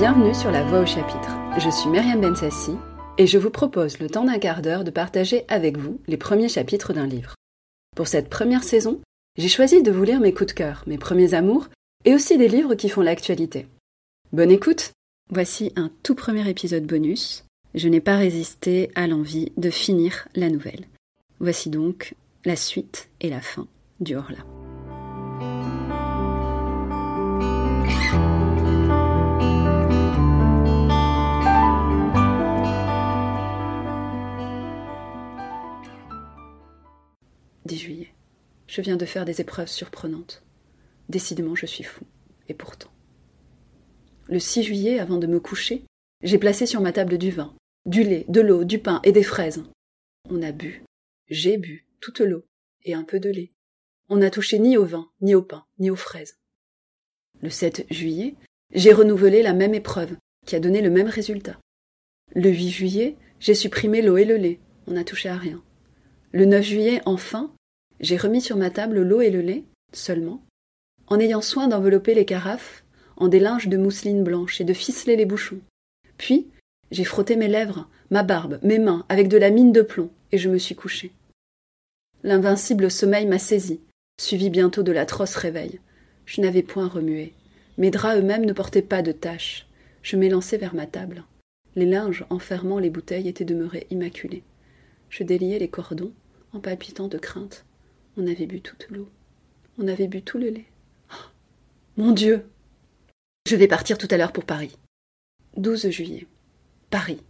Bienvenue sur La Voix au chapitre. Je suis Myriam Bensassi et je vous propose le temps d'un quart d'heure de partager avec vous les premiers chapitres d'un livre. Pour cette première saison, j'ai choisi de vous lire mes coups de cœur, mes premiers amours et aussi des livres qui font l'actualité. Bonne écoute Voici un tout premier épisode bonus. Je n'ai pas résisté à l'envie de finir la nouvelle. Voici donc la suite et la fin du Horla. 10 juillet. Je viens de faire des épreuves surprenantes. Décidément, je suis fou. Et pourtant. Le 6 juillet, avant de me coucher, j'ai placé sur ma table du vin, du lait, de l'eau, du pain et des fraises. On a bu. J'ai bu toute l'eau et un peu de lait. On n'a touché ni au vin, ni au pain, ni aux fraises. Le 7 juillet, j'ai renouvelé la même épreuve, qui a donné le même résultat. Le 8 juillet, j'ai supprimé l'eau et le lait. On n'a touché à rien. Le 9 juillet, enfin, j'ai remis sur ma table l'eau et le lait, seulement, en ayant soin d'envelopper les carafes en des linges de mousseline blanche et de ficeler les bouchons. Puis, j'ai frotté mes lèvres, ma barbe, mes mains avec de la mine de plomb, et je me suis couché. L'invincible sommeil m'a saisi, suivi bientôt de l'atroce réveil. Je n'avais point remué. Mes draps eux-mêmes ne portaient pas de taches. Je m'élançai vers ma table. Les linges enfermant les bouteilles étaient demeurés immaculés. Je déliai les cordons, en palpitant de crainte. On avait bu toute l'eau. On avait bu tout le lait. Oh, mon Dieu Je vais partir tout à l'heure pour Paris. 12 juillet. Paris.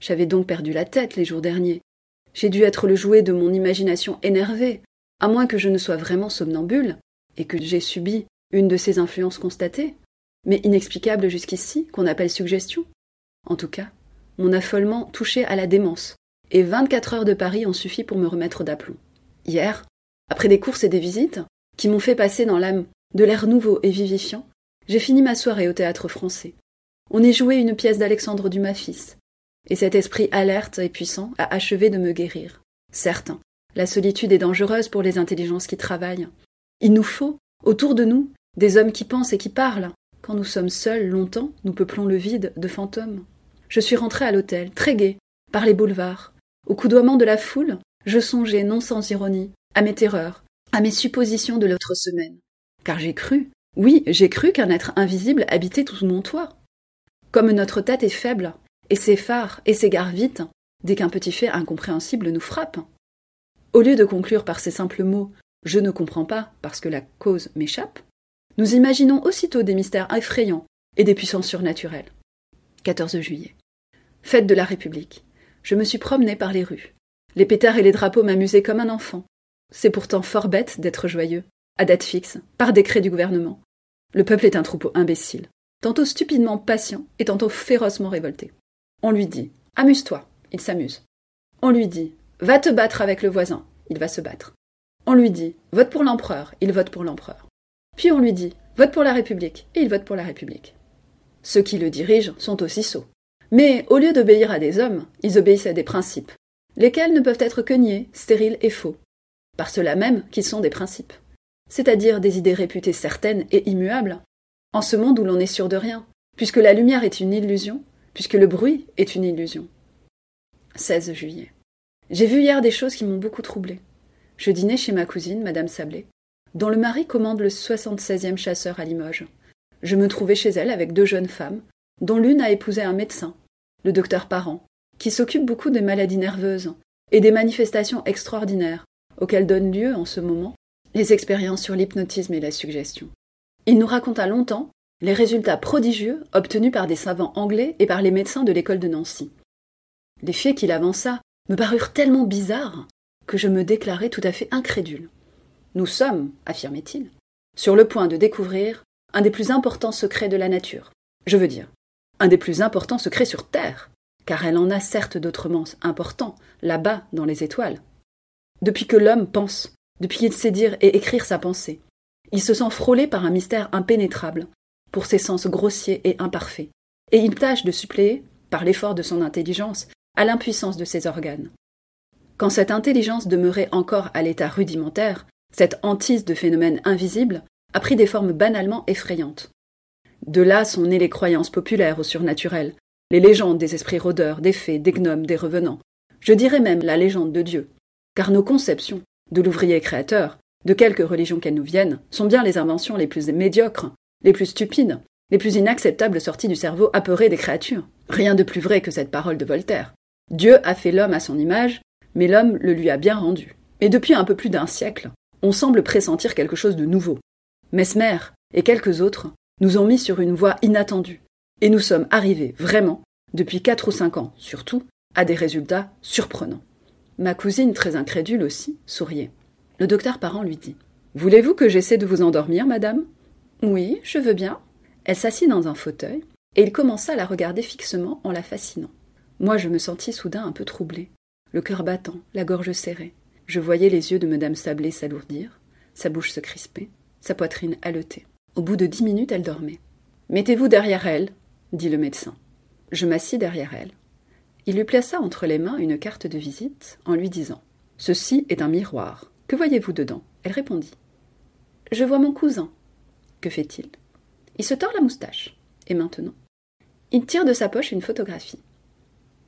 J'avais donc perdu la tête les jours derniers. J'ai dû être le jouet de mon imagination énervée, à moins que je ne sois vraiment somnambule, et que j'ai subi une de ces influences constatées, mais inexplicables jusqu'ici, qu'on appelle suggestion. En tout cas, mon affolement touchait à la démence, et vingt-quatre heures de Paris ont suffi pour me remettre d'aplomb. Hier, après des courses et des visites, qui m'ont fait passer dans l'âme de l'air nouveau et vivifiant, j'ai fini ma soirée au théâtre français. On y jouait une pièce d'Alexandre Dumas fils, et cet esprit alerte et puissant a achevé de me guérir. Certes, la solitude est dangereuse pour les intelligences qui travaillent. Il nous faut, autour de nous, des hommes qui pensent et qui parlent. Quand nous sommes seuls longtemps, nous peuplons le vide de fantômes. Je suis rentrée à l'hôtel, très gai, par les boulevards, au coudoiement de la foule, je songeais, non sans ironie, à mes terreurs, à mes suppositions de l'autre semaine. Car j'ai cru, oui, j'ai cru qu'un être invisible habitait sous mon toit. Comme notre tête est faible, et s'effare et s'égare vite, dès qu'un petit fait incompréhensible nous frappe. Au lieu de conclure par ces simples mots Je ne comprends pas parce que la cause m'échappe, nous imaginons aussitôt des mystères effrayants et des puissances surnaturelles. 14 juillet. Fête de la République je me suis promené par les rues. Les pétards et les drapeaux m'amusaient comme un enfant. C'est pourtant fort bête d'être joyeux, à date fixe, par décret du gouvernement. Le peuple est un troupeau imbécile, tantôt stupidement patient et tantôt férocement révolté. On lui dit Amuse-toi, il s'amuse. On lui dit Va te battre avec le voisin, il va se battre. On lui dit Vote pour l'empereur, il vote pour l'empereur. Puis on lui dit Vote pour la République, et il vote pour la République. Ceux qui le dirigent sont aussi sots. Mais au lieu d'obéir à des hommes, ils obéissent à des principes, lesquels ne peuvent être que niés, stériles et faux, par cela même qu'ils sont des principes, c'est-à-dire des idées réputées certaines et immuables, en ce monde où l'on est sûr de rien, puisque la lumière est une illusion, puisque le bruit est une illusion. 16 juillet. J'ai vu hier des choses qui m'ont beaucoup troublé. Je dînais chez ma cousine, Madame Sablé, dont le mari commande le 76e chasseur à Limoges. Je me trouvais chez elle avec deux jeunes femmes, dont l'une a épousé un médecin, le docteur Parent, qui s'occupe beaucoup des maladies nerveuses et des manifestations extraordinaires auxquelles donnent lieu en ce moment les expériences sur l'hypnotisme et la suggestion. Il nous raconta longtemps les résultats prodigieux obtenus par des savants anglais et par les médecins de l'école de Nancy. Les faits qu'il avança me parurent tellement bizarres que je me déclarai tout à fait incrédule. Nous sommes, affirmait-il, sur le point de découvrir un des plus importants secrets de la nature. Je veux dire, un des plus importants secrets sur Terre, car elle en a certes d'autrement importants, là-bas, dans les étoiles. Depuis que l'homme pense, depuis qu'il sait dire et écrire sa pensée, il se sent frôlé par un mystère impénétrable, pour ses sens grossiers et imparfaits, et il tâche de suppléer, par l'effort de son intelligence, à l'impuissance de ses organes. Quand cette intelligence demeurait encore à l'état rudimentaire, cette hantise de phénomènes invisibles a pris des formes banalement effrayantes. De là sont nées les croyances populaires au surnaturel, les légendes des esprits rôdeurs, des fées, des gnomes, des revenants. Je dirais même la légende de Dieu. Car nos conceptions, de l'ouvrier créateur, de quelque religion qu'elles nous viennent, sont bien les inventions les plus médiocres, les plus stupides, les plus inacceptables sorties du cerveau apeuré des créatures. Rien de plus vrai que cette parole de Voltaire. Dieu a fait l'homme à son image, mais l'homme le lui a bien rendu. Et depuis un peu plus d'un siècle, on semble pressentir quelque chose de nouveau. Mesmer et quelques autres nous ont mis sur une voie inattendue, et nous sommes arrivés vraiment, depuis quatre ou cinq ans surtout, à des résultats surprenants. Ma cousine, très incrédule aussi, souriait. Le docteur Parent lui dit Voulez-vous que j'essaie de vous endormir, madame? Oui, je veux bien. Elle s'assit dans un fauteuil, et il commença à la regarder fixement en la fascinant. Moi, je me sentis soudain un peu troublée, le cœur battant, la gorge serrée. Je voyais les yeux de Madame Sablé s'alourdir, sa bouche se crisper, sa poitrine haleter. Au bout de dix minutes, elle dormait. Mettez-vous derrière elle, dit le médecin. Je m'assis derrière elle. Il lui plaça entre les mains une carte de visite en lui disant Ceci est un miroir. Que voyez-vous dedans? Elle répondit Je vois mon cousin. Que fait-il? Il se tord la moustache. Et maintenant? Il tire de sa poche une photographie.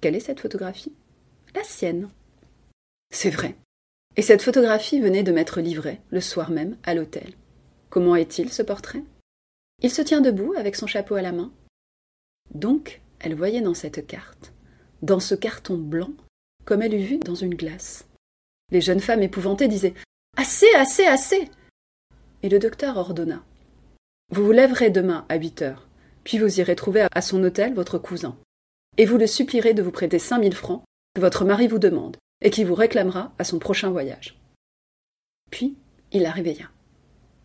Quelle est cette photographie? La sienne. C'est vrai. Et cette photographie venait de m'être livrée, le soir même, à l'hôtel. Comment est-il, ce portrait? Il se tient debout, avec son chapeau à la main. Donc, elle voyait dans cette carte, dans ce carton blanc, comme elle eût vu dans une glace. Les jeunes femmes épouvantées disaient Assez, assez, assez Et le docteur ordonna Vous vous lèverez demain à huit heures, puis vous irez trouver à son hôtel votre cousin, et vous le supplierez de vous prêter cinq mille francs que votre mari vous demande, et qui vous réclamera à son prochain voyage. Puis il la réveilla.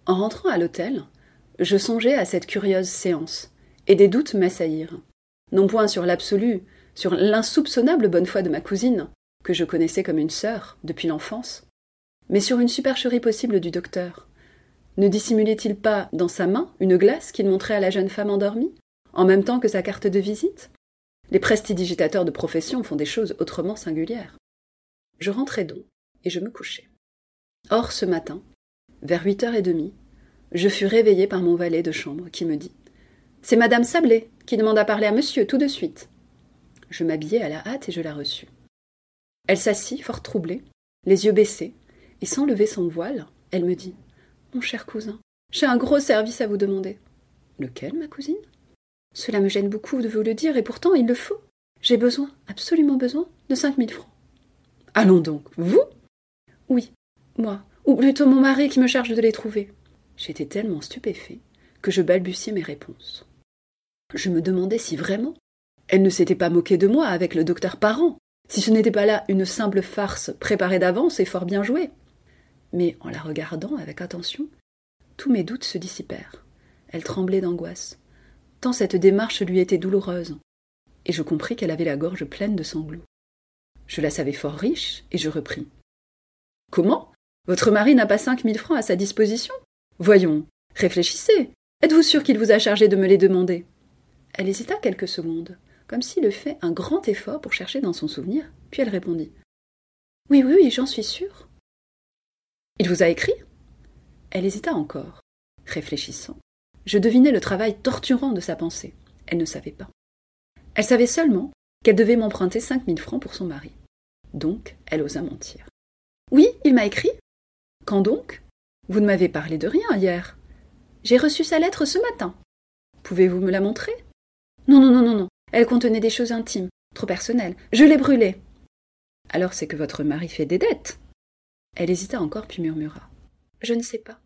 En rentrant à l'hôtel, je songeais à cette curieuse séance, et des doutes m'assaillirent, non point sur l'absolu, sur l'insoupçonnable bonne foi de ma cousine, que je connaissais comme une sœur depuis l'enfance, mais sur une supercherie possible du docteur. Ne dissimulait-il pas dans sa main une glace qu'il montrait à la jeune femme endormie, en même temps que sa carte de visite? Les prestidigitateurs de profession font des choses autrement singulières. Je rentrai donc, et je me couchai. Or, ce matin, vers huit heures et demie, je fus réveillé par mon valet de chambre qui me dit C'est madame Sablé qui demande à parler à monsieur tout de suite. Je m'habillai à la hâte et je la reçus. Elle s'assit, fort troublée, les yeux baissés, et sans lever son voile, elle me dit Mon cher cousin, j'ai un gros service à vous demander. Lequel, ma cousine? Cela me gêne beaucoup de vous le dire, et pourtant il le faut. J'ai besoin, absolument besoin, de cinq mille francs. Allons donc, vous? Oui, moi, ou plutôt mon mari qui me charge de les trouver. J'étais tellement stupéfait que je balbutiais mes réponses. Je me demandais si vraiment elle ne s'était pas moquée de moi avec le docteur Parent, si ce n'était pas là une simple farce préparée d'avance et fort bien jouée. Mais en la regardant avec attention, tous mes doutes se dissipèrent. Elle tremblait d'angoisse, tant cette démarche lui était douloureuse, et je compris qu'elle avait la gorge pleine de sanglots. Je la savais fort riche, et je repris. Comment? Votre mari n'a pas cinq mille francs à sa disposition? Voyons, réfléchissez. Êtes-vous sûr qu'il vous a chargé de me les demander? Elle hésita quelques secondes, comme s'il eût fait un grand effort pour chercher dans son souvenir, puis elle répondit. Oui, oui, oui, j'en suis sûre. Il vous a écrit? Elle hésita encore, réfléchissant. Je devinais le travail torturant de sa pensée. Elle ne savait pas. Elle savait seulement qu'elle devait m'emprunter cinq mille francs pour son mari. Donc, elle osa mentir. Oui, il m'a écrit? Quand donc? Vous ne m'avez parlé de rien hier. J'ai reçu sa lettre ce matin. Pouvez-vous me la montrer? Non, non, non, non, non. Elle contenait des choses intimes, trop personnelles. Je l'ai brûlée. Alors c'est que votre mari fait des dettes. Elle hésita encore puis murmura. Je ne sais pas.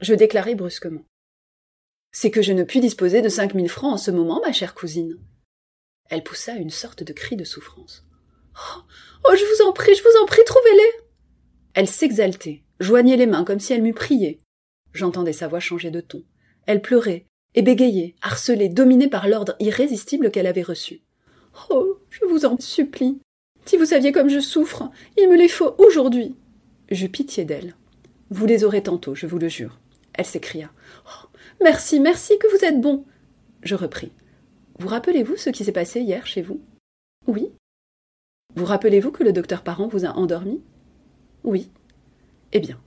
Je déclarai brusquement. C'est que je ne puis disposer de cinq mille francs en ce moment, ma chère cousine. Elle poussa une sorte de cri de souffrance. Oh, oh, je vous en prie, je vous en prie, trouvez-les. Elle s'exaltait, joignait les mains comme si elle m'eût prié. J'entendais sa voix changer de ton. Elle pleurait et harcelée, dominée par l'ordre irrésistible qu'elle avait reçu. Oh, je vous en supplie. Si vous saviez comme je souffre, il me les faut aujourd'hui. J'eus pitié d'elle. Vous les aurez tantôt, je vous le jure. Elle s'écria. Oh, merci, merci, que vous êtes bon. Je repris. Vous rappelez-vous ce qui s'est passé hier chez vous? Oui. Vous rappelez-vous que le docteur Parent vous a endormi? Oui. Eh bien,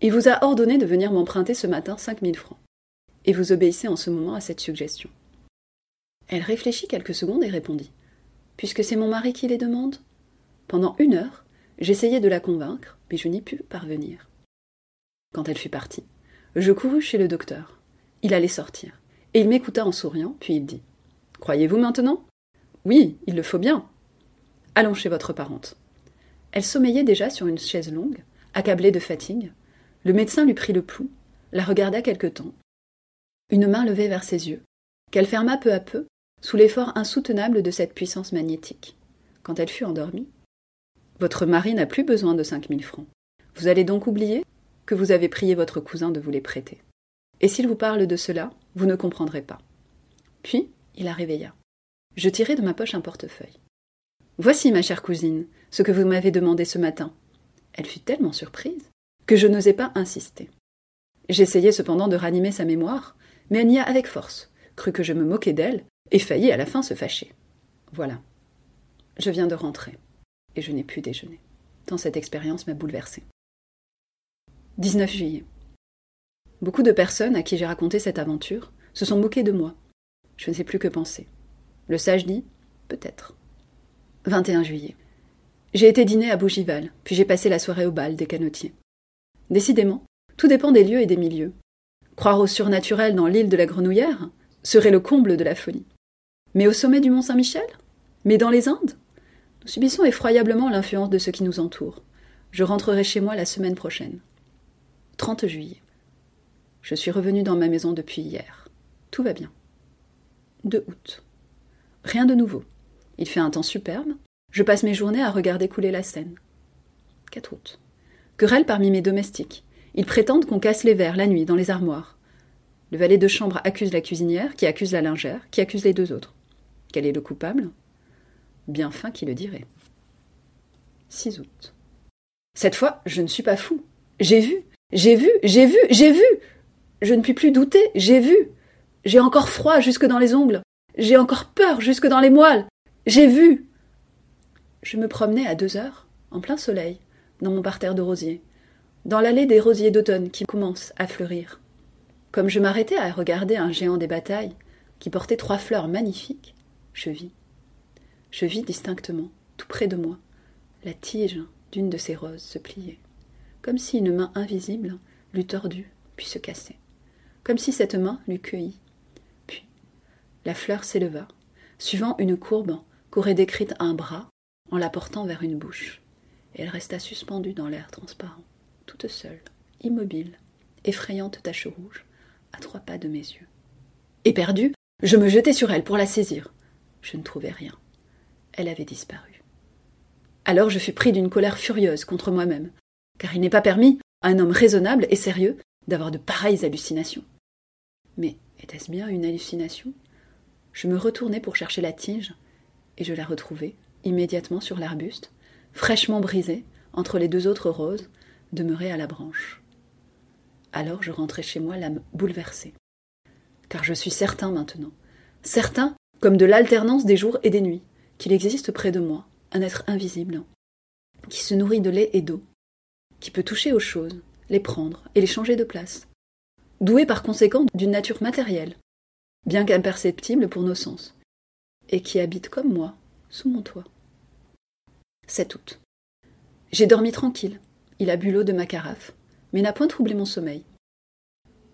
il vous a ordonné de venir m'emprunter ce matin cinq mille francs. Et vous obéissez en ce moment à cette suggestion. Elle réfléchit quelques secondes et répondit. Puisque c'est mon mari qui les demande? Pendant une heure, j'essayais de la convaincre, mais je n'y pus parvenir. Quand elle fut partie, je courus chez le docteur. Il allait sortir, et il m'écouta en souriant, puis il dit Croyez-vous maintenant? Oui, il le faut bien. Allons chez votre parente. Elle sommeillait déjà sur une chaise longue, accablée de fatigue. Le médecin lui prit le pouls, la regarda quelque temps, une main levée vers ses yeux, qu'elle ferma peu à peu, sous l'effort insoutenable de cette puissance magnétique. Quand elle fut endormie, Votre mari n'a plus besoin de cinq mille francs. Vous allez donc oublier que vous avez prié votre cousin de vous les prêter. Et s'il vous parle de cela, vous ne comprendrez pas. Puis, il la réveilla. Je tirai de ma poche un portefeuille. Voici, ma chère cousine, ce que vous m'avez demandé ce matin. Elle fut tellement surprise que je n'osai pas insister. J'essayai cependant de ranimer sa mémoire, mais elle avec force, crut que je me moquais d'elle, et faillit à la fin se fâcher. Voilà. Je viens de rentrer, et je n'ai pu déjeuner, tant cette expérience m'a bouleversée. 19 juillet. Beaucoup de personnes à qui j'ai raconté cette aventure se sont moquées de moi. Je ne sais plus que penser. Le sage dit Peut-être. 21 juillet. J'ai été dîner à Bougival, puis j'ai passé la soirée au bal des canotiers. Décidément, tout dépend des lieux et des milieux. Croire au surnaturel dans l'île de la Grenouillère serait le comble de la folie. Mais au sommet du Mont Saint-Michel? Mais dans les Indes? Nous subissons effroyablement l'influence de ce qui nous entoure. Je rentrerai chez moi la semaine prochaine. 30 juillet. Je suis revenu dans ma maison depuis hier. Tout va bien. 2 août. Rien de nouveau. Il fait un temps superbe. Je passe mes journées à regarder couler la Seine. 4 août. Querelle parmi mes domestiques. Ils prétendent qu'on casse les verres la nuit dans les armoires. Le valet de chambre accuse la cuisinière, qui accuse la lingère, qui accuse les deux autres. Quel est le coupable? Bien fin qui le dirait. 6 août. Cette fois, je ne suis pas fou. J'ai vu, j'ai vu, j'ai vu, j'ai vu. Je ne puis plus douter, j'ai vu. J'ai encore froid jusque dans les ongles. J'ai encore peur jusque dans les moelles. J'ai vu. Je me promenais à deux heures, en plein soleil, dans mon parterre de rosiers, dans l'allée des rosiers d'automne qui commencent à fleurir. Comme je m'arrêtais à regarder un géant des batailles, qui portait trois fleurs magnifiques, je vis. Je vis distinctement, tout près de moi, la tige d'une de ces roses se plier, comme si une main invisible l'eût tordue, puis se cassait, comme si cette main l'eût cueillie. Puis, la fleur s'éleva, suivant une courbe qu'aurait décrite un bras en la portant vers une bouche, et elle resta suspendue dans l'air transparent, toute seule, immobile, effrayante tache rouge, à trois pas de mes yeux. Éperdu, je me jetai sur elle pour la saisir. Je ne trouvais rien. Elle avait disparu. Alors je fus pris d'une colère furieuse contre moi-même, car il n'est pas permis à un homme raisonnable et sérieux d'avoir de pareilles hallucinations. Mais était-ce bien une hallucination? Je me retournai pour chercher la tige, et je la retrouvai, immédiatement sur l'arbuste, fraîchement brisée, entre les deux autres roses, demeurées à la branche. Alors je rentrai chez moi l'âme bouleversée. Car je suis certain maintenant, certain comme de l'alternance des jours et des nuits, qu'il existe près de moi un être invisible, qui se nourrit de lait et d'eau, qui peut toucher aux choses, les prendre et les changer de place, doué par conséquent d'une nature matérielle, bien qu'imperceptible pour nos sens, et qui habite comme moi sous mon toit. 7 août. J'ai dormi tranquille. Il a bu l'eau de ma carafe, mais n'a point troublé mon sommeil.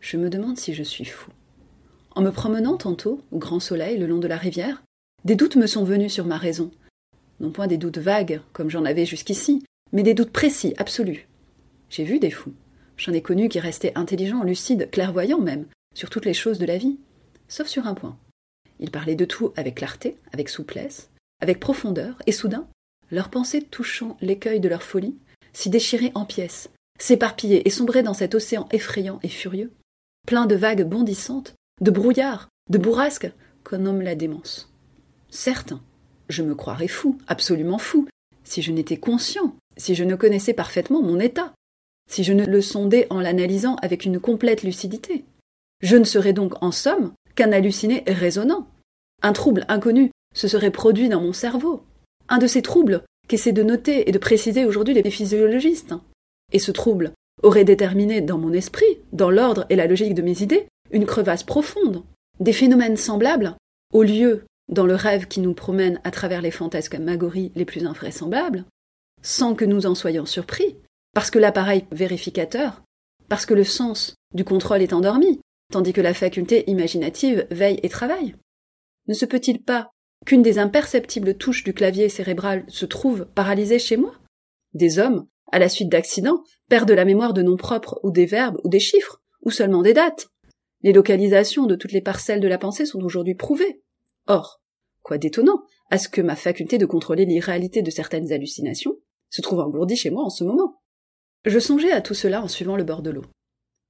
Je me demande si je suis fou. En me promenant tantôt, au grand soleil, le long de la rivière, des doutes me sont venus sur ma raison. Non point des doutes vagues, comme j'en avais jusqu'ici, mais des doutes précis, absolus. J'ai vu des fous. J'en ai connu qui restaient intelligents, lucides, clairvoyants même, sur toutes les choses de la vie, sauf sur un point. Ils parlaient de tout avec clarté, avec souplesse, avec profondeur, et soudain, leurs pensées touchant l'écueil de leur folie, s'y déchiraient en pièces, s'éparpillaient et sombraient dans cet océan effrayant et furieux, plein de vagues bondissantes, de brouillards, de bourrasques, qu'on nomme la démence. Certes, je me croirais fou, absolument fou, si je n'étais conscient, si je ne connaissais parfaitement mon état, si je ne le sondais en l'analysant avec une complète lucidité. Je ne serais donc en somme qu'un halluciné raisonnant. Un trouble inconnu se serait produit dans mon cerveau. Un de ces troubles qu'essaient de noter et de préciser aujourd'hui les physiologistes. Et ce trouble aurait déterminé dans mon esprit, dans l'ordre et la logique de mes idées, une crevasse profonde, des phénomènes semblables, au lieu, dans le rêve qui nous promène à travers les fantasmagories les plus invraisemblables, sans que nous en soyons surpris, parce que l'appareil vérificateur, parce que le sens du contrôle est endormi, tandis que la faculté imaginative veille et travaille Ne se peut-il pas qu'une des imperceptibles touches du clavier cérébral se trouve paralysée chez moi Des hommes, à la suite d'accidents, perdent la mémoire de noms propres ou des verbes ou des chiffres, ou seulement des dates. Les localisations de toutes les parcelles de la pensée sont aujourd'hui prouvées. Or, quoi d'étonnant à ce que ma faculté de contrôler l'irréalité de certaines hallucinations se trouve engourdie chez moi en ce moment. Je songeais à tout cela en suivant le bord de l'eau.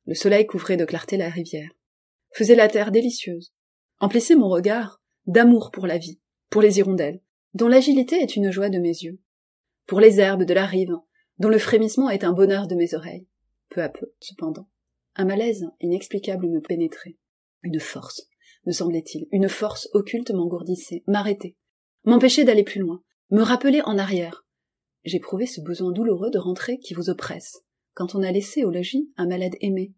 Le soleil couvrait de clarté la rivière, faisait la terre délicieuse, emplissait mon regard d'amour pour la vie, pour les hirondelles, dont l'agilité est une joie de mes yeux, pour les herbes de la rive, dont le frémissement est un bonheur de mes oreilles. Peu à peu, cependant, un malaise inexplicable me pénétrait. Une force, me semblait-il, une force occulte m'engourdissait, m'arrêtait, m'empêchait d'aller plus loin, me rappelait en arrière. J'éprouvais ce besoin douloureux de rentrer qui vous oppresse, quand on a laissé au logis un malade aimé,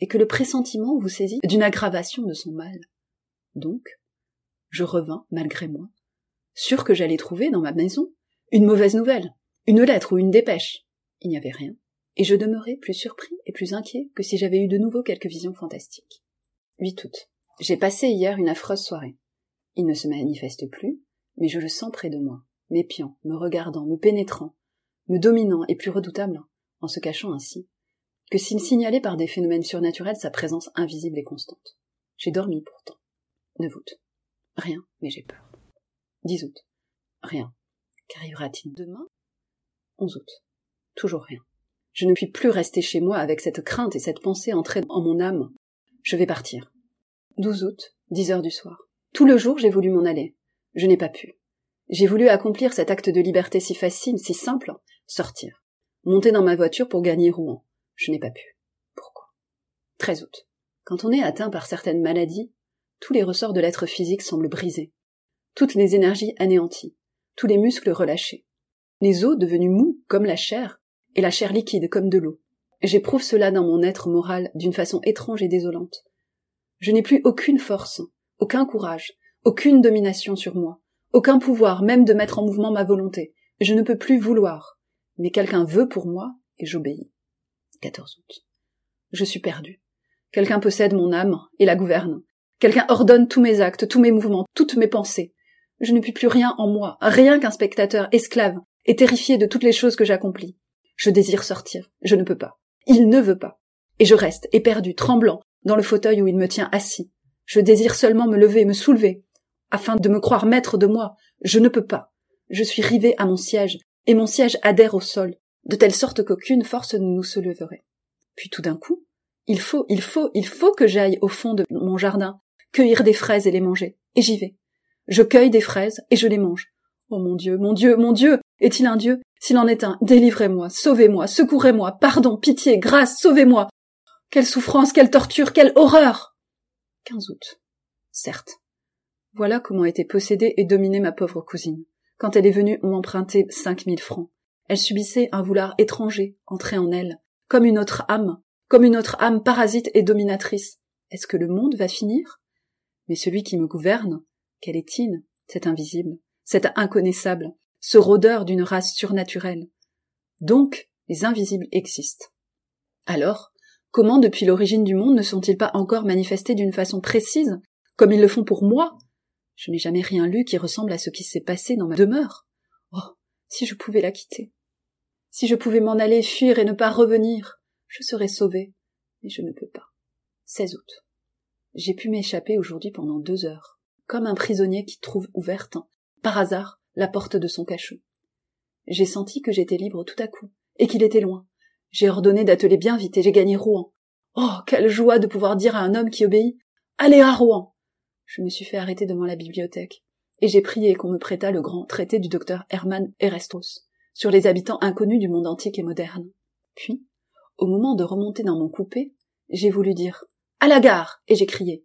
et que le pressentiment vous saisit d'une aggravation de son mal. Donc, je revins, malgré moi, sûr que j'allais trouver dans ma maison une mauvaise nouvelle, une lettre ou une dépêche. Il n'y avait rien, et je demeurais plus surpris et plus inquiet que si j'avais eu de nouveau quelques visions fantastiques. 8 août. J'ai passé hier une affreuse soirée. Il ne se manifeste plus, mais je le sens près de moi, m'épiant, me regardant, me pénétrant, me dominant et plus redoutable, en se cachant ainsi, que s'il signalait par des phénomènes surnaturels sa présence invisible et constante. J'ai dormi pourtant. 9 août. Rien, mais j'ai peur. 10 août. Rien. Qu'arrivera-t-il demain? 11 août. Toujours rien. Je ne puis plus rester chez moi avec cette crainte et cette pensée entrée en mon âme. Je vais partir. 12 août, 10 heures du soir. Tout le jour j'ai voulu m'en aller. Je n'ai pas pu. J'ai voulu accomplir cet acte de liberté si facile, si simple, sortir. Monter dans ma voiture pour gagner Rouen. Je n'ai pas pu. Pourquoi? 13 août. Quand on est atteint par certaines maladies, tous les ressorts de l'être physique semblent brisés, toutes les énergies anéanties, tous les muscles relâchés, les os devenus mous comme la chair, et la chair liquide comme de l'eau. J'éprouve cela dans mon être moral d'une façon étrange et désolante. Je n'ai plus aucune force, aucun courage, aucune domination sur moi, aucun pouvoir même de mettre en mouvement ma volonté. Je ne peux plus vouloir, mais quelqu'un veut pour moi et j'obéis. 14 août. Je suis perdu. Quelqu'un possède mon âme et la gouverne. Quelqu'un ordonne tous mes actes, tous mes mouvements, toutes mes pensées. Je ne puis plus rien en moi, rien qu'un spectateur esclave et terrifié de toutes les choses que j'accomplis. Je désire sortir, je ne peux pas. Il ne veut pas. Et je reste, éperdu, tremblant, dans le fauteuil où il me tient assis. Je désire seulement me lever, me soulever, afin de me croire maître de moi. Je ne peux pas. Je suis rivé à mon siège, et mon siège adhère au sol, de telle sorte qu'aucune force ne nous se leverait. Puis tout d'un coup, il faut, il faut, il faut que j'aille au fond de mon jardin, cueillir des fraises et les manger. Et j'y vais. Je cueille des fraises et je les mange. Oh mon Dieu, mon Dieu, mon Dieu. Est-il un Dieu? S'il en est un, délivrez-moi, sauvez-moi, secourez-moi, pardon, pitié, grâce, sauvez-moi. Quelle souffrance, quelle torture, quelle horreur. 15 août. Certes. Voilà comment était possédée et dominée ma pauvre cousine, quand elle est venue m'emprunter cinq mille francs. Elle subissait un vouloir étranger, entré en elle, comme une autre âme, comme une autre âme parasite et dominatrice. Est-ce que le monde va finir? Mais celui qui me gouverne, quel est-il, cet invisible, cet inconnaissable, ce rôdeur d'une race surnaturelle? Donc, les invisibles existent. Alors, comment depuis l'origine du monde ne sont-ils pas encore manifestés d'une façon précise, comme ils le font pour moi? Je n'ai jamais rien lu qui ressemble à ce qui s'est passé dans ma demeure. Oh, si je pouvais la quitter. Si je pouvais m'en aller, fuir et ne pas revenir, je serais sauvée. Mais je ne peux pas. 16 août. J'ai pu m'échapper aujourd'hui pendant deux heures comme un prisonnier qui trouve ouverte, par hasard, la porte de son cachot. J'ai senti que j'étais libre tout à coup, et qu'il était loin. J'ai ordonné d'atteler bien vite et j'ai gagné Rouen. Oh, quelle joie de pouvoir dire à un homme qui obéit. Allez à Rouen. Je me suis fait arrêter devant la bibliothèque, et j'ai prié qu'on me prêtât le grand traité du docteur Hermann Erestos sur les habitants inconnus du monde antique et moderne. Puis, au moment de remonter dans mon coupé, j'ai voulu dire À la gare et j'ai crié.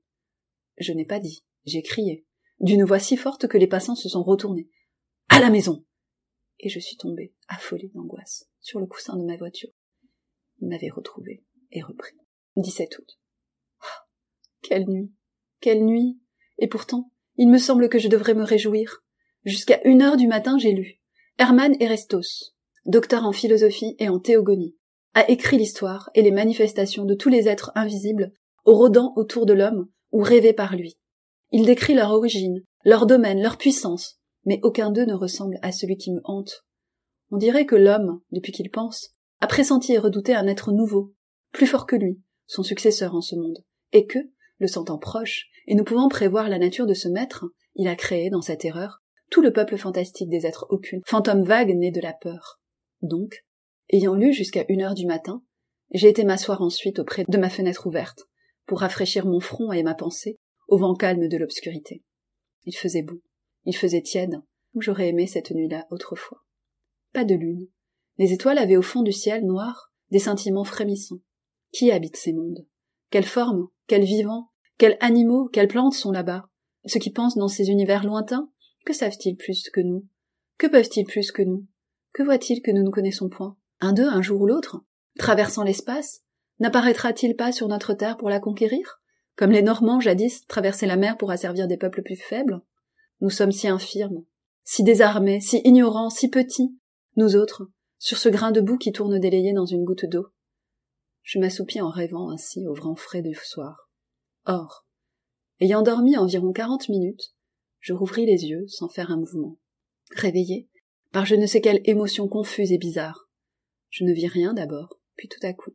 Je n'ai pas dit j'ai crié, d'une voix si forte que les passants se sont retournés. À la maison. Et je suis tombée, affolée d'angoisse, sur le coussin de ma voiture. Il m'avait retrouvée et repris. 17 août. Ah, Quelle nuit. Quelle nuit. Et pourtant, il me semble que je devrais me réjouir. Jusqu'à une heure du matin, j'ai lu. Hermann Erestos, docteur en philosophie et en théogonie, a écrit l'histoire et les manifestations de tous les êtres invisibles, rôdant autour de l'homme ou rêvés par lui. Il décrit leur origine, leur domaine, leur puissance, mais aucun d'eux ne ressemble à celui qui me hante. On dirait que l'homme, depuis qu'il pense, a pressenti et redouté un être nouveau, plus fort que lui, son successeur en ce monde, et que, le sentant proche, et ne pouvant prévoir la nature de ce maître, il a créé, dans sa terreur, tout le peuple fantastique des êtres occultes, fantômes vagues nés de la peur. Donc, ayant lu jusqu'à une heure du matin, j'ai été m'asseoir ensuite auprès de ma fenêtre ouverte, pour rafraîchir mon front et ma pensée au vent calme de l'obscurité. Il faisait beau, il faisait tiède, j'aurais aimé cette nuit-là autrefois. Pas de lune. Les étoiles avaient au fond du ciel noir des scintillements frémissants. Qui habite ces mondes? Quelles formes Quels vivants Quels animaux? Quelles plantes sont là-bas? Ceux qui pensent dans ces univers lointains Que savent-ils plus que nous? Que peuvent-ils plus que nous? Que voient-ils que nous ne connaissons point? Un d'eux, un jour ou l'autre Traversant l'espace N'apparaîtra-t-il pas sur notre terre pour la conquérir? Comme les Normands jadis traversaient la mer pour asservir des peuples plus faibles? Nous sommes si infirmes, si désarmés, si ignorants, si petits, nous autres, sur ce grain de boue qui tourne délayé dans une goutte d'eau. Je m'assoupis en rêvant ainsi au vent frais du soir. Or, ayant dormi environ quarante minutes, je rouvris les yeux sans faire un mouvement. Réveillé, par je ne sais quelle émotion confuse et bizarre. Je ne vis rien d'abord, puis tout à coup.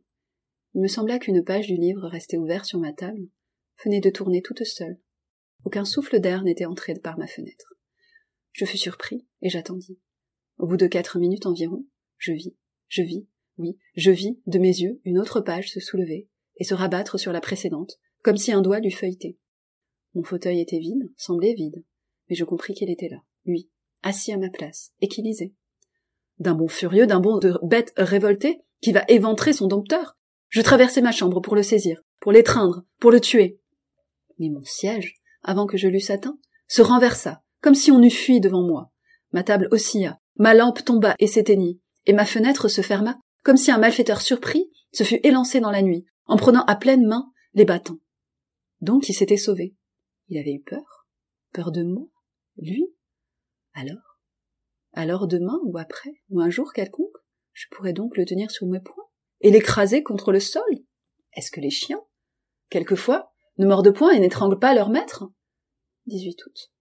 Il me sembla qu'une page du livre restait ouverte sur ma table venait de tourner toute seule. Aucun souffle d'air n'était entré par ma fenêtre. Je fus surpris et j'attendis. Au bout de quatre minutes environ, je vis, je vis, oui, je vis, de mes yeux, une autre page se soulever et se rabattre sur la précédente, comme si un doigt l'eût feuilleté. Mon fauteuil était vide, semblait vide, mais je compris qu'il était là, lui, assis à ma place, et qui lisait. D'un bond furieux, d'un bond de bête révoltée, qui va éventrer son dompteur, je traversai ma chambre pour le saisir, pour l'étreindre, pour le tuer. Mais mon siège, avant que je l'eusse atteint, se renversa, comme si on eût fui devant moi. Ma table oscilla, Ma lampe tomba et s'éteignit, et ma fenêtre se ferma, comme si un malfaiteur surpris se fût élancé dans la nuit, en prenant à pleine main les bâtons. Donc il s'était sauvé. Il avait eu peur? Peur de moi? Lui? Alors? Alors demain ou après, ou un jour quelconque, je pourrais donc le tenir sur mes poings? Et l'écraser contre le sol Est-ce que les chiens, quelquefois, ne mordent point et n'étranglent pas leur maître? 18 août.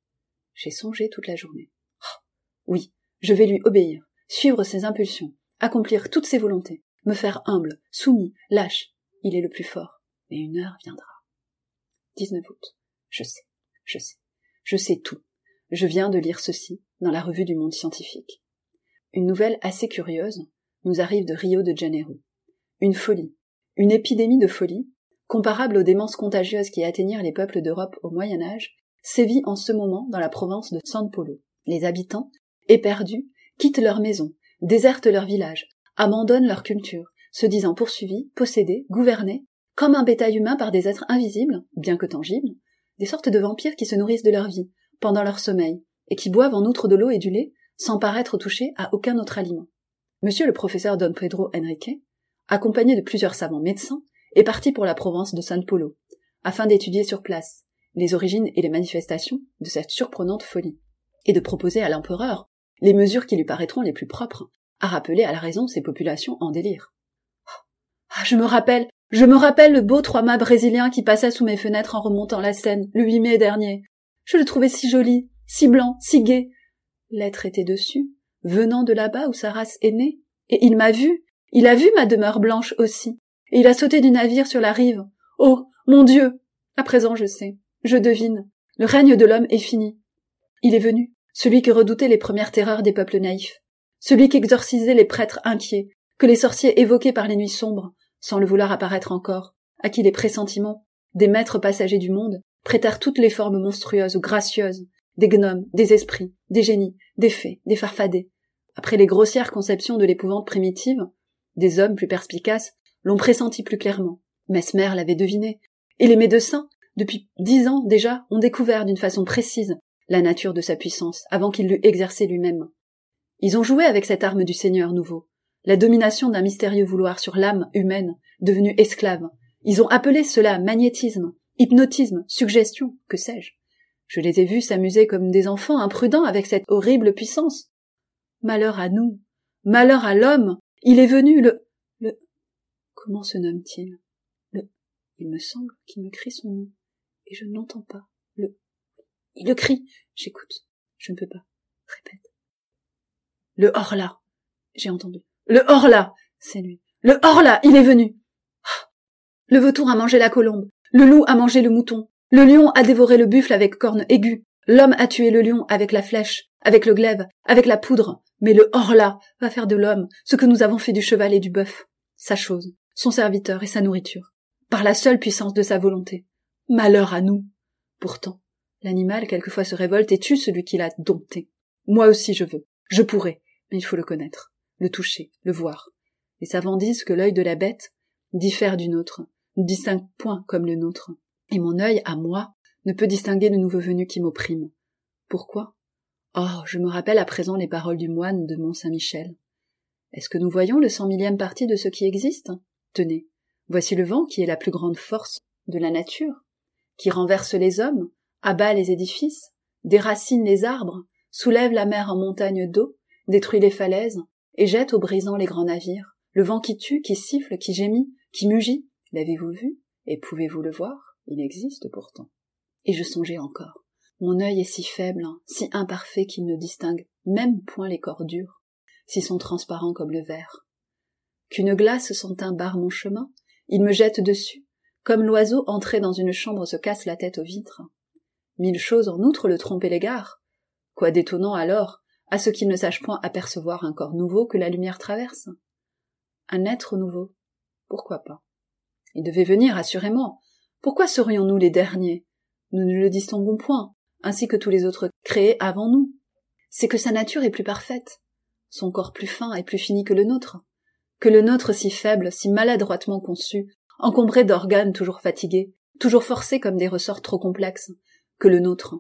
J'ai songé toute la journée. Oh, oui, je vais lui obéir, suivre ses impulsions, accomplir toutes ses volontés, me faire humble, soumis, lâche. Il est le plus fort, mais une heure viendra. 19 août. Je sais, je sais, je sais tout. Je viens de lire ceci dans la revue du monde scientifique. Une nouvelle assez curieuse nous arrive de Rio de Janeiro. Une folie, une épidémie de folie, comparable aux démences contagieuses qui atteignirent les peuples d'Europe au Moyen Âge, sévit en ce moment dans la province de San Polo. Les habitants éperdus, quittent leur maison, désertent leur village, abandonnent leur culture, se disant poursuivis, possédés, gouvernés, comme un bétail humain par des êtres invisibles, bien que tangibles, des sortes de vampires qui se nourrissent de leur vie, pendant leur sommeil, et qui boivent en outre de l'eau et du lait, sans paraître touchés à aucun autre aliment. Monsieur le professeur Don Pedro Enrique, accompagné de plusieurs savants médecins, est parti pour la province de San Polo, afin d'étudier sur place les origines et les manifestations de cette surprenante folie, et de proposer à l'empereur les mesures qui lui paraîtront les plus propres, à rappeler à la raison ces populations en délire. Ah, je me rappelle, je me rappelle le beau trois-mâts brésilien qui passa sous mes fenêtres en remontant la Seine, le 8 mai dernier. Je le trouvais si joli, si blanc, si gai. L'être était dessus, venant de là-bas où sa race est née, et il m'a vu, il a vu ma demeure blanche aussi, et il a sauté du navire sur la rive. Oh, mon Dieu! À présent je sais, je devine, le règne de l'homme est fini. Il est venu, celui que redoutaient les premières terreurs des peuples naïfs, celui qu'exorcisaient les prêtres inquiets, que les sorciers évoquaient par les nuits sombres, sans le vouloir apparaître encore, à qui les pressentiments, des maîtres passagers du monde, prêtèrent toutes les formes monstrueuses ou gracieuses, des gnomes, des esprits, des génies, des fées, des farfadets. Après les grossières conceptions de l'épouvante primitive, des hommes plus perspicaces l'ont pressenti plus clairement. Mesmer l'avait deviné, et les médecins, depuis dix ans déjà, ont découvert d'une façon précise la nature de sa puissance, avant qu'il l'eût exercée lui-même. Ils ont joué avec cette arme du Seigneur nouveau, la domination d'un mystérieux vouloir sur l'âme humaine, devenue esclave. Ils ont appelé cela magnétisme, hypnotisme, suggestion, que sais-je. Je les ai vus s'amuser comme des enfants imprudents avec cette horrible puissance. Malheur à nous, malheur à l'homme, il est venu le, le, comment se nomme-t-il? Le, il me semble qu'il me crie son nom, et je ne l'entends pas. Le, il le crie, j'écoute, je ne peux pas. Répète. Le Horla. J'ai entendu. Le Horla. C'est lui. Le Horla, il est venu. Ah. Le vautour a mangé la colombe. Le loup a mangé le mouton. Le lion a dévoré le buffle avec corne aiguë. L'homme a tué le lion avec la flèche, avec le glaive, avec la poudre. Mais le Horla va faire de l'homme ce que nous avons fait du cheval et du bœuf. Sa chose, son serviteur et sa nourriture. Par la seule puissance de sa volonté. Malheur à nous. Pourtant, l'animal quelquefois se révolte et tue celui qui l'a dompté. Moi aussi je veux. Je pourrais mais il faut le connaître, le toucher, le voir. Les savants disent que l'œil de la bête diffère du nôtre, ne distingue point comme le nôtre. Et mon œil, à moi, ne peut distinguer le nouveau venu qui m'opprime. Pourquoi? Oh, je me rappelle à présent les paroles du moine de Mont-Saint-Michel. Est-ce que nous voyons le cent millième partie de ce qui existe? Tenez, voici le vent qui est la plus grande force de la nature, qui renverse les hommes, abat les édifices, déracine les arbres, soulève la mer en montagne d'eau, détruit les falaises, et jette au brisant les grands navires, le vent qui tue, qui siffle, qui gémit, qui mugit. L'avez-vous vu? Et pouvez-vous le voir? Il existe pourtant. Et je songeais encore. Mon œil est si faible, si imparfait qu'il ne distingue même point les corps durs, s'ils sont transparents comme le verre. Qu'une glace un barre mon chemin, il me jette dessus, comme l'oiseau entré dans une chambre se casse la tête aux vitres. Mille choses en outre le trompent et. Quoi d'étonnant alors à ce qu'il ne sache point apercevoir un corps nouveau que la lumière traverse? Un être nouveau Pourquoi pas? Il devait venir, assurément. Pourquoi serions-nous les derniers? Nous ne le distinguons point, ainsi que tous les autres créés avant nous. C'est que sa nature est plus parfaite, son corps plus fin et plus fini que le nôtre, que le nôtre si faible, si maladroitement conçu, encombré d'organes toujours fatigués, toujours forcés comme des ressorts trop complexes, que le nôtre,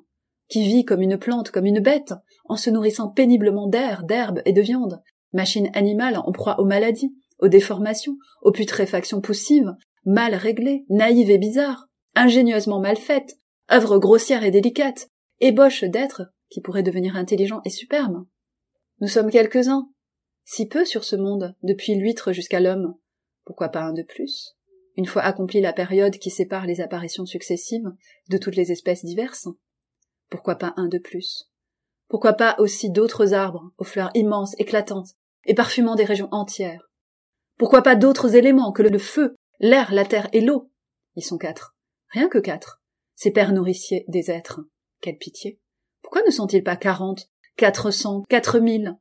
qui vit comme une plante, comme une bête, en se nourrissant péniblement d'air, d'herbe et de viande, machine animale en proie aux maladies, aux déformations, aux putréfactions poussives, mal réglée, naïve et bizarre, ingénieusement mal faite, œuvre grossière et délicate, ébauche d'êtres qui pourraient devenir intelligents et superbes. Nous sommes quelques-uns, si peu sur ce monde, depuis l'huître jusqu'à l'homme. Pourquoi pas un de plus? Une fois accomplie la période qui sépare les apparitions successives de toutes les espèces diverses pourquoi pas un de plus? Pourquoi pas aussi d'autres arbres, aux fleurs immenses, éclatantes, et parfumant des régions entières? Pourquoi pas d'autres éléments que le feu, l'air, la terre et l'eau? Ils sont quatre. Rien que quatre. Ces pères nourriciers des êtres. Quelle pitié. Pourquoi ne sont-ils pas quarante, quatre cents, quatre mille?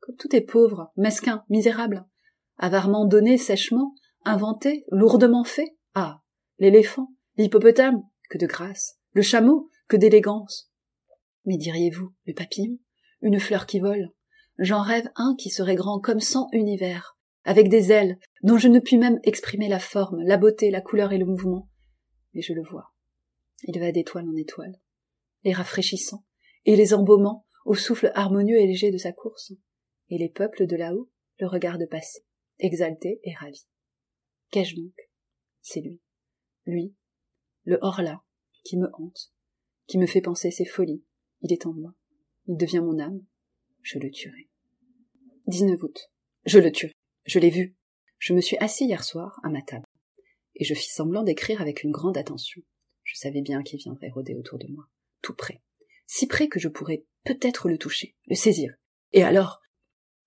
Comme tout est pauvre, mesquin, misérable, avarement donné sèchement, inventé, lourdement fait. Ah. L'éléphant, l'hippopotame, que de grâce, le chameau, que d'élégance, mais diriez-vous, le papillon? Une fleur qui vole J'en rêve un qui serait grand comme cent univers, avec des ailes, dont je ne puis même exprimer la forme, la beauté, la couleur et le mouvement. Mais je le vois. Il va d'étoile en étoile, les rafraîchissant, et les embaumant au souffle harmonieux et léger de sa course. Et les peuples de là-haut le regardent passer, exaltés et ravis. Qu'ai-je donc? C'est lui. Lui, le hors-là, qui me hante, qui me fait penser ses folies, il est en moi. Il devient mon âme. Je le tuerai. 19 août. Je le tuerai. Je l'ai vu. Je me suis assis hier soir à ma table. Et je fis semblant d'écrire avec une grande attention. Je savais bien qu'il viendrait rôder autour de moi. Tout près. Si près que je pourrais peut-être le toucher, le saisir. Et alors?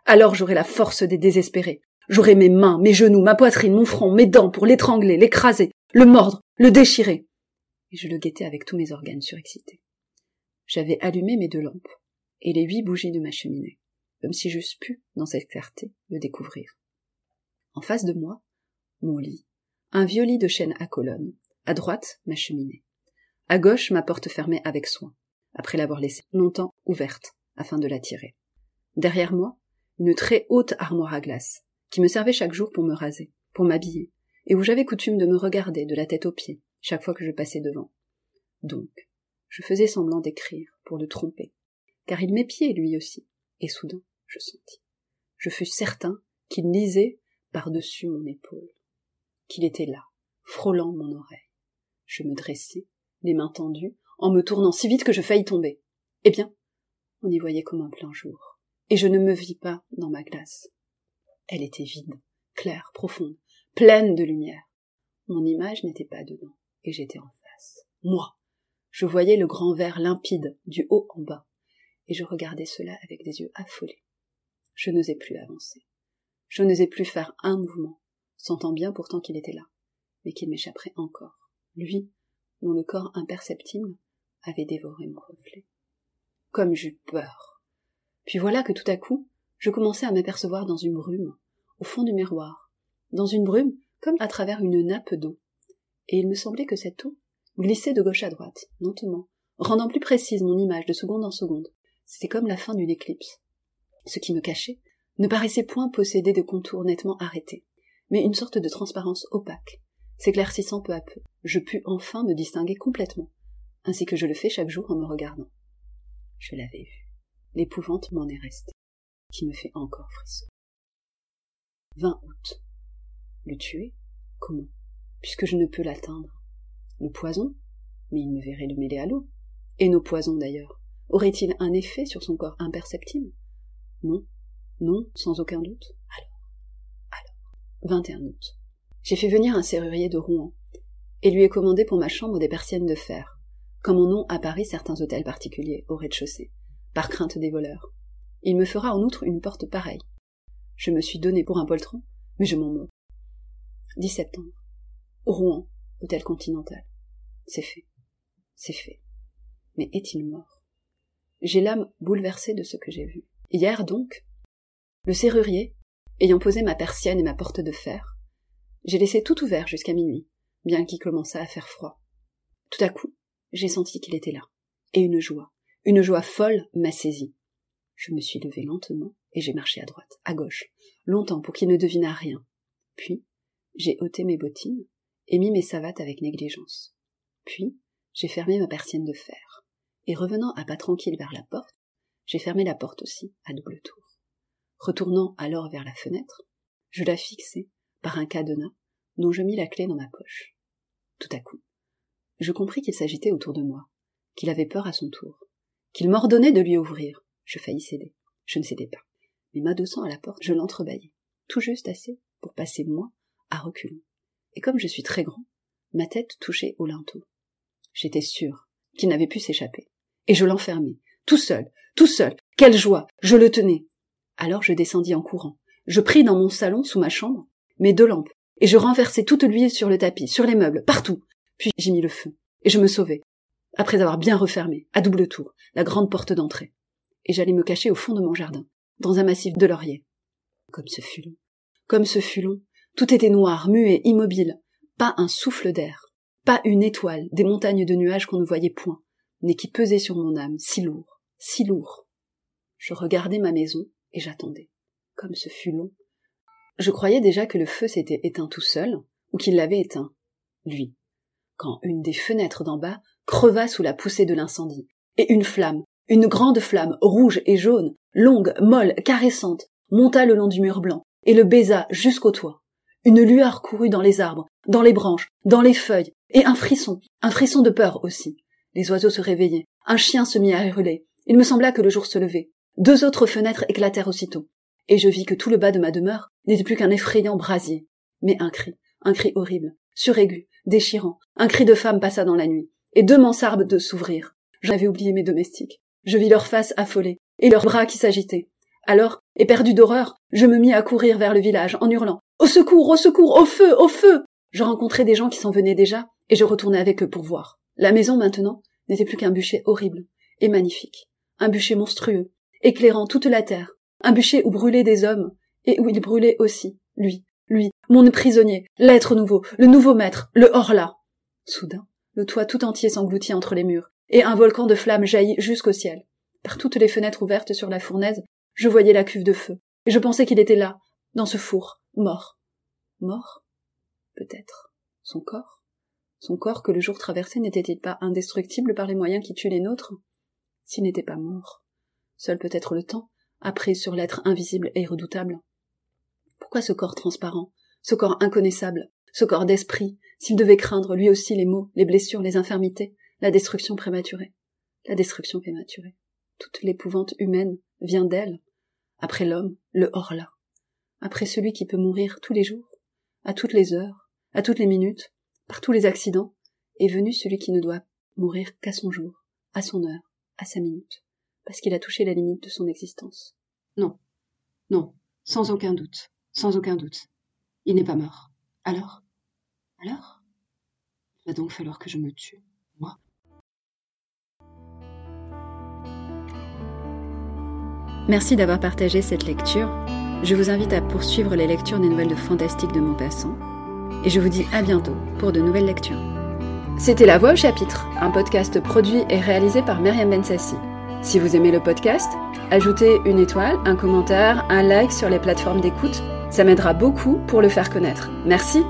Alors j'aurai la force des désespérés. J'aurai mes mains, mes genoux, ma poitrine, mon front, mes dents pour l'étrangler, l'écraser, le mordre, le déchirer. Et je le guettais avec tous mes organes surexcités j'avais allumé mes deux lampes et les huit bougies de ma cheminée, comme si j'eusse pu, dans cette clarté, le découvrir. En face de moi, mon lit, un vieux lit de chêne à colonnes, à droite, ma cheminée, à gauche, ma porte fermée avec soin, après l'avoir laissée longtemps ouverte, afin de la tirer. Derrière moi, une très haute armoire à glace, qui me servait chaque jour pour me raser, pour m'habiller, et où j'avais coutume de me regarder de la tête aux pieds, chaque fois que je passais devant. Donc, je faisais semblant d'écrire, pour le tromper, car il m'épiait lui aussi, et soudain je sentis. Je fus certain qu'il lisait par-dessus mon épaule, qu'il était là, frôlant mon oreille. Je me dressai, les mains tendues, en me tournant si vite que je faillis tomber. Eh bien, on y voyait comme un plein jour, et je ne me vis pas dans ma glace. Elle était vide, claire, profonde, pleine de lumière. Mon image n'était pas dedans, et j'étais en face. Moi. Je voyais le grand verre limpide, du haut en bas, et je regardais cela avec des yeux affolés. Je n'osais plus avancer. Je n'osais plus faire un mouvement, sentant bien pourtant qu'il était là, mais qu'il m'échapperait encore. Lui, dont le corps imperceptible avait dévoré mon reflet. Comme j'eus peur. Puis voilà que tout à coup, je commençais à m'apercevoir dans une brume, au fond du miroir, dans une brume comme à travers une nappe d'eau. Et il me semblait que cette eau glissait de gauche à droite, lentement, rendant plus précise mon image de seconde en seconde. C'était comme la fin d'une éclipse. Ce qui me cachait ne paraissait point posséder de contours nettement arrêtés, mais une sorte de transparence opaque, s'éclaircissant peu à peu. Je pus enfin me distinguer complètement, ainsi que je le fais chaque jour en me regardant. Je l'avais vu. L'épouvante m'en est restée, qui me fait encore frisson. 20 août. Le tuer? Comment? Puisque je ne peux l'atteindre. Le poison Mais il me verrait le mêler à l'eau. Et nos poisons d'ailleurs. Aurait-il un effet sur son corps imperceptible? Non. Non, sans aucun doute. Alors? Alors? 21 août. J'ai fait venir un serrurier de Rouen, et lui ai commandé pour ma chambre des persiennes de fer, comme en ont à Paris certains hôtels particuliers, au rez-de-chaussée, par crainte des voleurs. Il me fera en outre une porte pareille. Je me suis donné pour un poltron, mais je m'en moque. 10 septembre. Rouen, hôtel continental. C'est fait. C'est fait. Mais est-il mort? J'ai l'âme bouleversée de ce que j'ai vu. Hier donc, le serrurier, ayant posé ma persienne et ma porte de fer, j'ai laissé tout ouvert jusqu'à minuit, bien qu'il commençât à faire froid. Tout à coup, j'ai senti qu'il était là, et une joie, une joie folle m'a saisi. Je me suis levé lentement et j'ai marché à droite, à gauche, longtemps pour qu'il ne devinât rien. Puis, j'ai ôté mes bottines et mis mes savates avec négligence. Puis, j'ai fermé ma persienne de fer, et revenant à pas tranquille vers la porte, j'ai fermé la porte aussi, à double tour. Retournant alors vers la fenêtre, je la fixai par un cadenas dont je mis la clé dans ma poche. Tout à coup, je compris qu'il s'agitait autour de moi, qu'il avait peur à son tour, qu'il m'ordonnait de lui ouvrir. Je faillis céder. Je ne cédais pas. Mais m'adossant à la porte, je l'entrebâillai, tout juste assez pour passer moi à reculons. Et comme je suis très grand, ma tête touchait au linteau. J'étais sûr qu'il n'avait pu s'échapper. Et je l'enfermai, tout seul, tout seul. Quelle joie. Je le tenais. Alors je descendis en courant. Je pris dans mon salon, sous ma chambre, mes deux lampes, et je renversai toute l'huile sur le tapis, sur les meubles, partout. Puis j'y mis le feu, et je me sauvai, après avoir bien refermé, à double tour, la grande porte d'entrée. Et j'allais me cacher au fond de mon jardin, dans un massif de lauriers. Comme ce fut long, comme ce fut long, tout était noir, muet, immobile, pas un souffle d'air, pas une étoile, des montagnes de nuages qu'on ne voyait point, mais qui pesaient sur mon âme, si lourd, si lourd. Je regardais ma maison, et j'attendais. Comme ce fut long, je croyais déjà que le feu s'était éteint tout seul, ou qu'il l'avait éteint, lui, quand une des fenêtres d'en bas creva sous la poussée de l'incendie, et une flamme, une grande flamme, rouge et jaune, longue, molle, caressante, monta le long du mur blanc, et le baisa jusqu'au toit. Une lueur courut dans les arbres, dans les branches, dans les feuilles, et un frisson, un frisson de peur aussi. Les oiseaux se réveillaient, un chien se mit à hurler. Il me sembla que le jour se levait. Deux autres fenêtres éclatèrent aussitôt et je vis que tout le bas de ma demeure n'était plus qu'un effrayant brasier. Mais un cri, un cri horrible, suraigu, déchirant, un cri de femme passa dans la nuit, et deux mansardes de s'ouvrir. J'avais oublié mes domestiques. Je vis leurs faces affolées, et leurs bras qui s'agitaient. Alors, éperdu d'horreur, je me mis à courir vers le village, en hurlant. Au secours, au secours, au feu, au feu. Je rencontrai des gens qui s'en venaient déjà, et je retournai avec eux pour voir. La maison, maintenant, n'était plus qu'un bûcher horrible et magnifique. Un bûcher monstrueux, éclairant toute la terre, un bûcher où brûlaient des hommes, et où il brûlait aussi, lui, lui, mon prisonnier, l'être nouveau, le nouveau maître, le hors-là. Soudain, le toit tout entier s'engloutit entre les murs, et un volcan de flammes jaillit jusqu'au ciel. Par toutes les fenêtres ouvertes sur la fournaise, je voyais la cuve de feu, et je pensais qu'il était là, dans ce four, mort. Mort Peut-être. Son corps Son corps que le jour traversé n'était-il pas indestructible par les moyens qui tuent les nôtres? S'il n'était pas mort, seul peut-être le temps après sur l'être invisible et redoutable. Pourquoi ce corps transparent, ce corps inconnaissable, ce corps d'esprit, s'il devait craindre lui aussi les maux, les blessures, les infirmités, la destruction prématurée? La destruction prématurée. Toute l'épouvante humaine vient d'elle, après l'homme, le hors-là, après celui qui peut mourir tous les jours, à toutes les heures, à toutes les minutes, par tous les accidents, est venu celui qui ne doit mourir qu'à son jour, à son heure, à sa minute, parce qu'il a touché la limite de son existence. Non, non, sans aucun doute, sans aucun doute. Il n'est pas mort. Alors? Alors? Il va donc falloir que je me tue, moi. Merci d'avoir partagé cette lecture. Je vous invite à poursuivre les lectures des nouvelles de Fantastique de Maupassant. Et je vous dis à bientôt pour de nouvelles lectures. C'était La Voix au chapitre, un podcast produit et réalisé par Myriam Bensassi. Si vous aimez le podcast, ajoutez une étoile, un commentaire, un like sur les plateformes d'écoute. Ça m'aidera beaucoup pour le faire connaître. Merci.